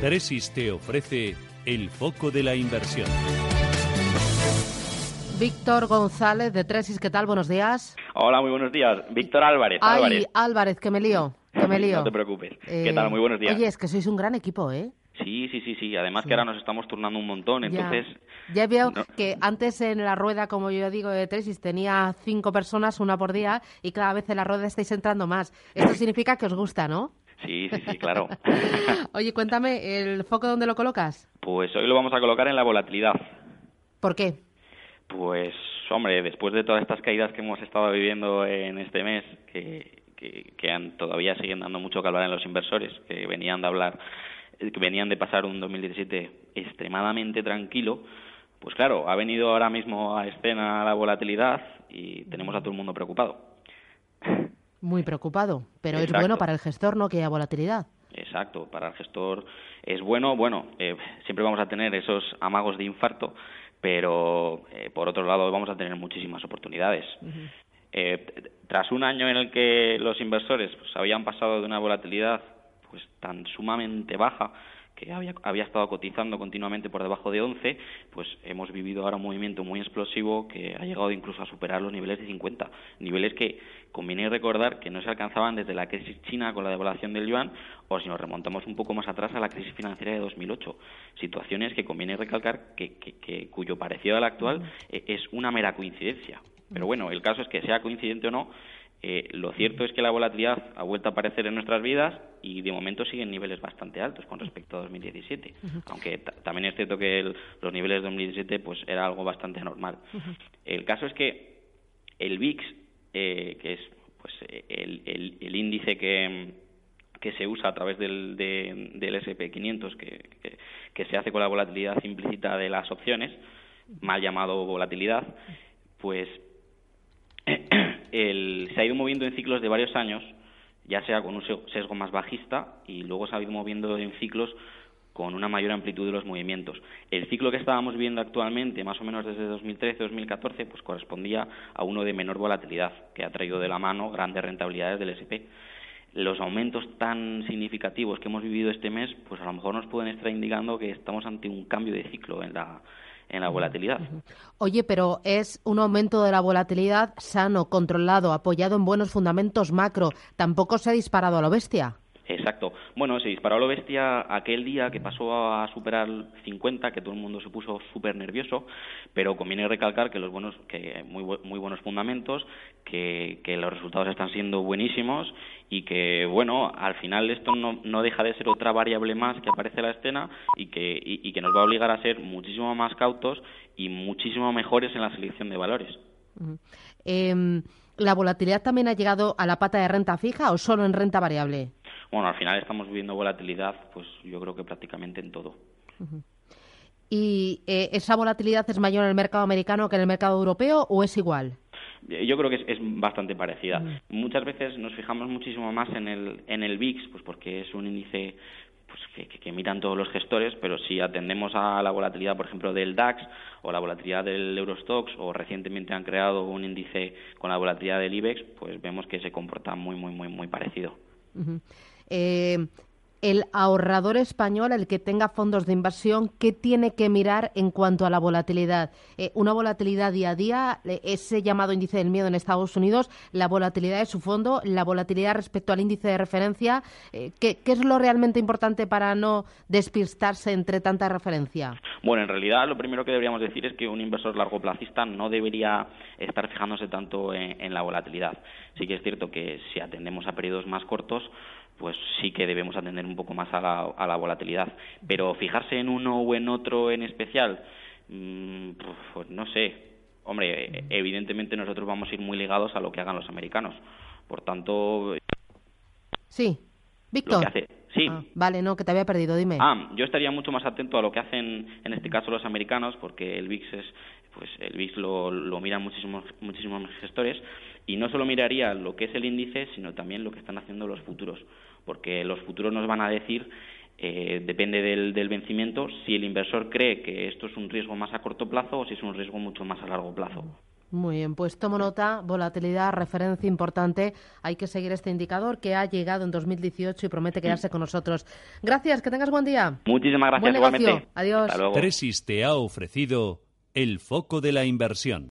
Tresis te ofrece el foco de la inversión. Víctor González de Tresis, ¿qué tal? Buenos días. Hola, muy buenos días. Víctor Álvarez. Ay, Álvarez. Álvarez, que me lío, que me lío. no te preocupes. ¿Qué Eh, tal? Muy buenos días. Oye, es que sois un gran equipo, ¿eh? Sí, sí, sí, sí. Además que ahora nos estamos turnando un montón, entonces... Ya, ya veo no- que antes en la rueda, como yo digo, de Tresis tenía cinco personas, una por día, y cada vez en la rueda estáis entrando más. Esto significa que os gusta, ¿no? Sí, sí, sí, claro. Oye, cuéntame, ¿el foco dónde lo colocas? pues hoy lo vamos a colocar en la volatilidad. ¿Por qué? Pues, hombre, después de todas estas caídas que hemos estado viviendo en este mes, que, que, que han- todavía siguen dando mucho que hablar en los inversores, que venían de hablar, eh, que venían de pasar un 2017 extremadamente tranquilo, pues claro, ha venido ahora mismo a escena la volatilidad y tenemos a todo el mundo preocupado. Muy preocupado, pero es bueno para el gestor, ¿no? Que haya volatilidad. Exacto, para el gestor es bueno. Bueno, eh, siempre vamos a tener esos amagos de infarto, pero eh, por otro lado vamos a tener muchísimas oportunidades. Eh, tras un año en el que los inversores pues, habían pasado de una volatilidad pues tan sumamente baja que había, había estado cotizando continuamente por debajo de 11, pues hemos vivido ahora un movimiento muy explosivo que ha llegado incluso a superar los niveles de 50, niveles que conviene recordar que no se alcanzaban desde la crisis china con la devaluación del yuan o si nos remontamos un poco más atrás a la crisis financiera de 2008, situaciones que conviene recalcar que, que- que cuyo parecido al actual eh, es una mera coincidencia. Pero bueno, el caso es que sea coincidente o no, eh, lo cierto es que la volatilidad ha vuelto a aparecer en nuestras vidas y de momento sigue en niveles bastante altos con respecto a 2017. Aunque ta- también es cierto que el- los niveles de 2017 pues era algo bastante anormal. El caso es que el VIX, eh, que es pues el, el- el índice que, que se usa a través del, de- del SP500, que, que, que se hace con la volatilidad implícita de las opciones, mal llamado volatilidad, pues el- se ha ido moviendo en ciclos de varios años, ya sea con un se- sesgo más bajista y luego se ha ido moviendo en ciclos con una mayor amplitud de los movimientos. El ciclo que estábamos viendo actualmente, más o menos desde 2013-2014, pues correspondía a uno de menor volatilidad, que ha traído de la mano grandes rentabilidades del SP. Los aumentos tan significativos que hemos vivido este mes, pues a lo mejor nos pueden estar indicando que estamos ante un cambio de ciclo en la, en la volatilidad. Oye, pero es un aumento de la volatilidad sano, controlado, apoyado en buenos fundamentos macro. Tampoco se ha disparado a lo bestia. Exacto. Bueno, se disparó a lo bestia aquel día que pasó a superar 50, que todo el mundo se puso súper nervioso, pero conviene recalcar que los buenos, que muy, muy buenos fundamentos, que, los resultados están siendo buenísimos y que, bueno, al final esto no, no deja de ser otra variable más que aparece en la escena y que, y, que nos va a obligar a ser muchísimo más cautos y muchísimo mejores en la selección de valores. Em, ¿La volatilidad también ha llegado a la pata de renta fija o solo en renta variable? Bueno, al final estamos viviendo volatilidad, pues yo creo que prácticamente en todo. ¿Y eh, esa volatilidad es mayor en el mercado americano que en el mercado europeo o es igual? Eh, Yo creo que es, es bastante parecida. Muchas veces nos fijamos muchísimo más en el, en el VIX, pues porque es un índice pues que, que- que miran todos los gestores, pero si atendemos a la volatilidad, por ejemplo, del DAX o la volatilidad del Eurostox, o recientemente han creado un índice con la volatilidad del IBEX, pues vemos que se comporta muy, muy, muy, muy parecido. Ujú. Eh, el ahorrador español, el que tenga fondos de inversión, ¿qué tiene que mirar en cuanto a la volatilidad? Eh, una volatilidad día a día, eh, ese llamado índice del miedo en Estados Unidos, la volatilidad de su fondo, la volatilidad respecto al índice de referencia. eh, ¿qué, es lo realmente importante para no despistarse entre tanta referencia? Bueno, en realidad lo primero que deberíamos decir es que un inversor largoplacista no debería estar fijándose tanto en, en la volatilidad. Sí que es cierto que si atendemos a periodos más cortos, pues sí que debemos atender un poco más a la, a la volatilidad. Pero fijarse en uno o en otro en especial, mm, pues no sé. Hombre, evidentemente nosotros vamos a ir muy ligados a lo que hagan los americanos. Por tanto, Sí, Víctor. Sí, Ah, vale, no, que te había perdido, dime. Ah, yo estaría mucho más atento a lo que hacen en este caso los americanos, porque el VIX es, pues el VIX lo, lo miran muchísimos muchísimos gestores y no solo miraría lo que es el índice, sino también lo que están haciendo los futuros, porque los futuros nos van a decir eh, depende del, del vencimiento si el inversor cree que esto es un riesgo más a corto plazo o si es un riesgo mucho más a largo plazo. Muy bien, pues tomo nota, volatilidad, referencia importante. Hay que seguir este indicador que ha llegado en 2018 y promete quedarse con nosotros. Gracias, que tengas buen día. Muchísimas gracias, igualmente. Adiós. Tresis te ha ofrecido el foco de la inversión.